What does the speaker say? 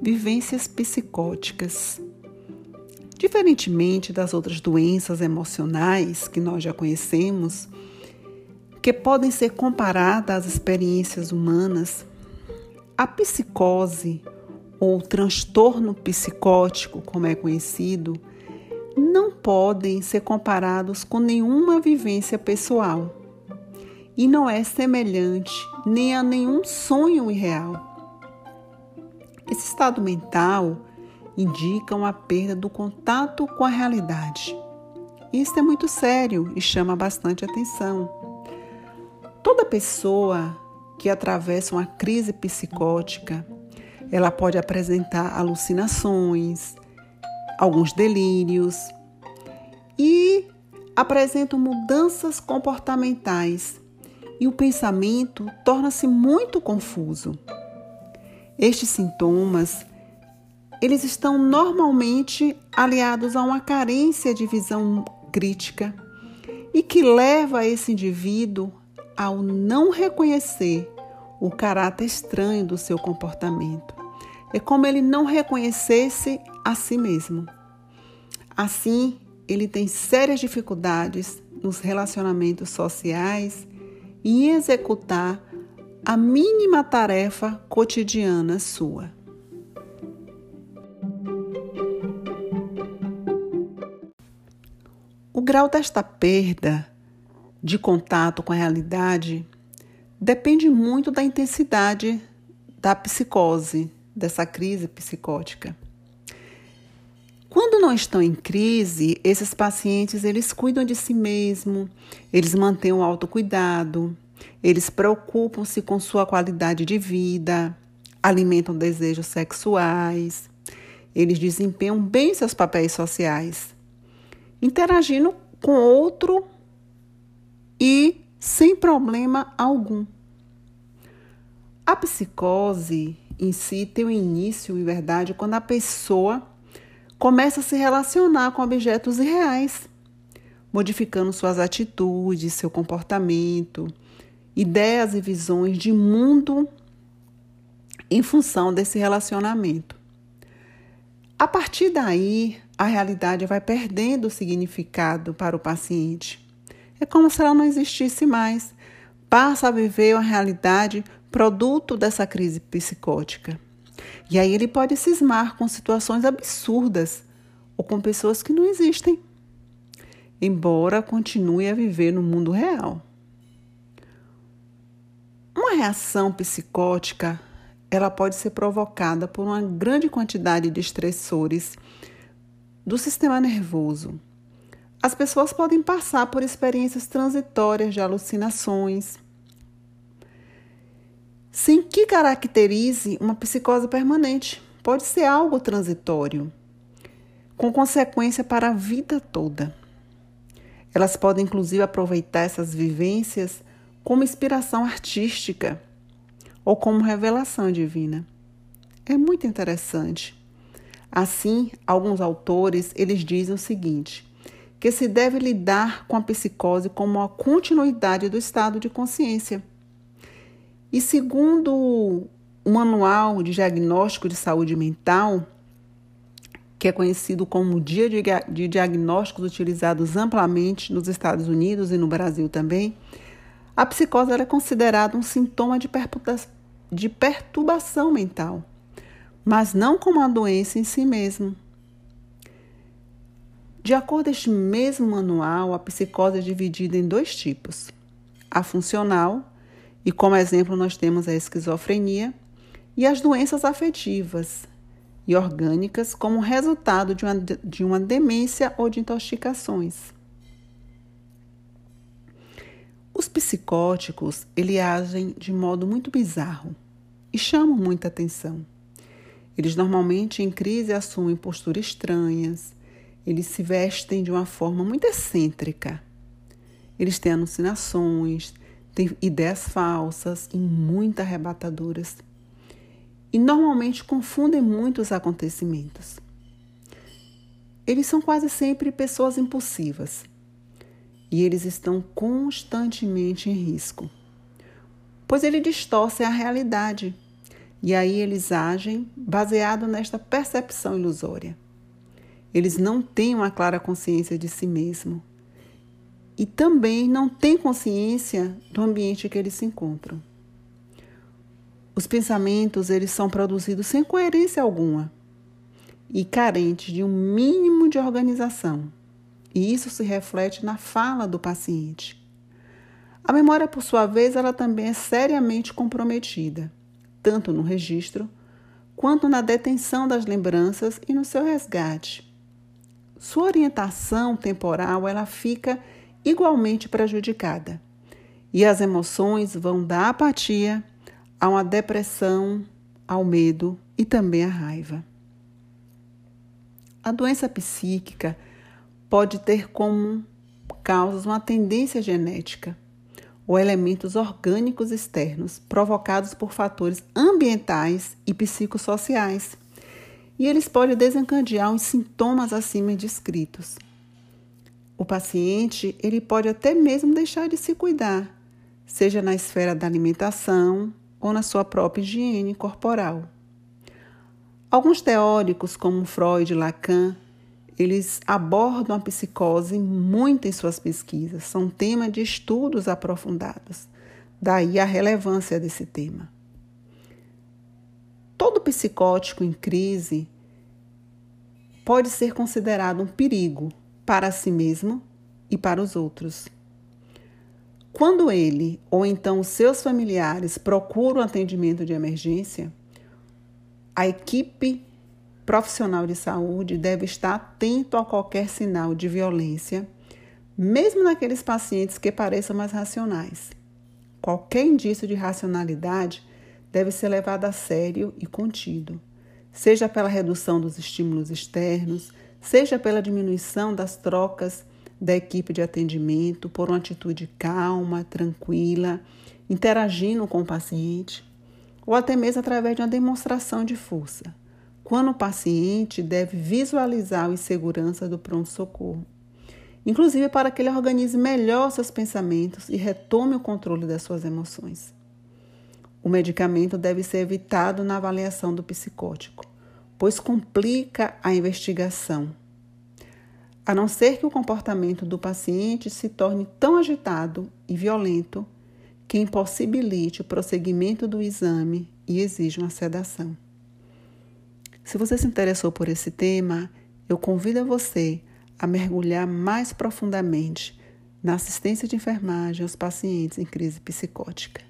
vivências psicóticas. Diferentemente das outras doenças emocionais que nós já conhecemos, que podem ser comparadas às experiências humanas, a psicose ou transtorno psicótico, como é conhecido, não podem ser comparados com nenhuma vivência pessoal e não é semelhante nem a nenhum sonho irreal. Esse estado mental indica uma perda do contato com a realidade. Isso é muito sério e chama bastante atenção. Toda pessoa que atravessa uma crise psicótica, ela pode apresentar alucinações, alguns delírios e apresentam mudanças comportamentais e o pensamento torna-se muito confuso. Estes sintomas eles estão normalmente aliados a uma carência de visão crítica e que leva esse indivíduo ao não reconhecer o caráter estranho do seu comportamento. É como ele não reconhecesse a si mesmo. Assim, ele tem sérias dificuldades nos relacionamentos sociais e em executar a mínima tarefa cotidiana sua. O grau desta perda de contato com a realidade depende muito da intensidade da psicose, dessa crise psicótica. Quando não estão em crise, esses pacientes eles cuidam de si mesmo, eles mantêm o autocuidado, eles preocupam-se com sua qualidade de vida, alimentam desejos sexuais, eles desempenham bem seus papéis sociais, interagindo com outro e sem problema algum. A psicose em si tem um início, em verdade, quando a pessoa começa a se relacionar com objetos irreais, modificando suas atitudes, seu comportamento, ideias e visões de mundo em função desse relacionamento. A partir daí, a realidade vai perdendo significado para o paciente. É como se ela não existisse mais. Passa a viver uma realidade produto dessa crise psicótica. E aí ele pode cismar com situações absurdas ou com pessoas que não existem, embora continue a viver no mundo real. Uma reação psicótica, ela pode ser provocada por uma grande quantidade de estressores do sistema nervoso, as pessoas podem passar por experiências transitórias de alucinações, sem que caracterize uma psicose permanente. Pode ser algo transitório, com consequência para a vida toda. Elas podem, inclusive, aproveitar essas vivências como inspiração artística ou como revelação divina. É muito interessante. Assim, alguns autores eles dizem o seguinte: que se deve lidar com a psicose como uma continuidade do estado de consciência. E segundo o Manual de Diagnóstico de Saúde Mental, que é conhecido como Dia de Diagnósticos utilizados amplamente nos Estados Unidos e no Brasil também, a psicose é considerada um sintoma de perturbação mental, mas não como uma doença em si mesmo. De acordo com este mesmo manual, a psicose é dividida em dois tipos: a funcional, e como exemplo nós temos a esquizofrenia, e as doenças afetivas e orgânicas como resultado de uma, de uma demência ou de intoxicações. Os psicóticos, ele agem de modo muito bizarro e chamam muita atenção. Eles normalmente em crise assumem posturas estranhas, eles se vestem de uma forma muito excêntrica. Eles têm alucinações, têm ideias falsas e muito arrebatadoras. E normalmente confundem muito os acontecimentos. Eles são quase sempre pessoas impulsivas e eles estão constantemente em risco, pois eles distorcem a realidade. E aí eles agem baseado nesta percepção ilusória. Eles não têm uma clara consciência de si mesmo e também não têm consciência do ambiente que eles se encontram. Os pensamentos eles são produzidos sem coerência alguma e carentes de um mínimo de organização. E isso se reflete na fala do paciente. A memória, por sua vez, ela também é seriamente comprometida, tanto no registro quanto na detenção das lembranças e no seu resgate. Sua orientação temporal ela fica igualmente prejudicada. E as emoções vão da apatia a uma depressão, ao medo e também à raiva. A doença psíquica pode ter como causas uma tendência genética ou elementos orgânicos externos provocados por fatores ambientais e psicossociais. E eles podem desencadear os sintomas acima descritos. O paciente, ele pode até mesmo deixar de se cuidar, seja na esfera da alimentação ou na sua própria higiene corporal. Alguns teóricos, como Freud e Lacan, eles abordam a psicose muito em suas pesquisas, são tema de estudos aprofundados. Daí a relevância desse tema. Todo psicótico em crise pode ser considerado um perigo para si mesmo e para os outros. Quando ele ou então seus familiares procuram atendimento de emergência, a equipe profissional de saúde deve estar atento a qualquer sinal de violência, mesmo naqueles pacientes que pareçam mais racionais. Qualquer indício de racionalidade deve ser levado a sério e contido, seja pela redução dos estímulos externos, seja pela diminuição das trocas da equipe de atendimento, por uma atitude calma, tranquila, interagindo com o paciente ou até mesmo através de uma demonstração de força, quando o paciente deve visualizar a insegurança do pronto-socorro, inclusive para que ele organize melhor seus pensamentos e retome o controle das suas emoções. O medicamento deve ser evitado na avaliação do psicótico, pois complica a investigação, a não ser que o comportamento do paciente se torne tão agitado e violento que impossibilite o prosseguimento do exame e exija uma sedação. Se você se interessou por esse tema, eu convido você a mergulhar mais profundamente na assistência de enfermagem aos pacientes em crise psicótica.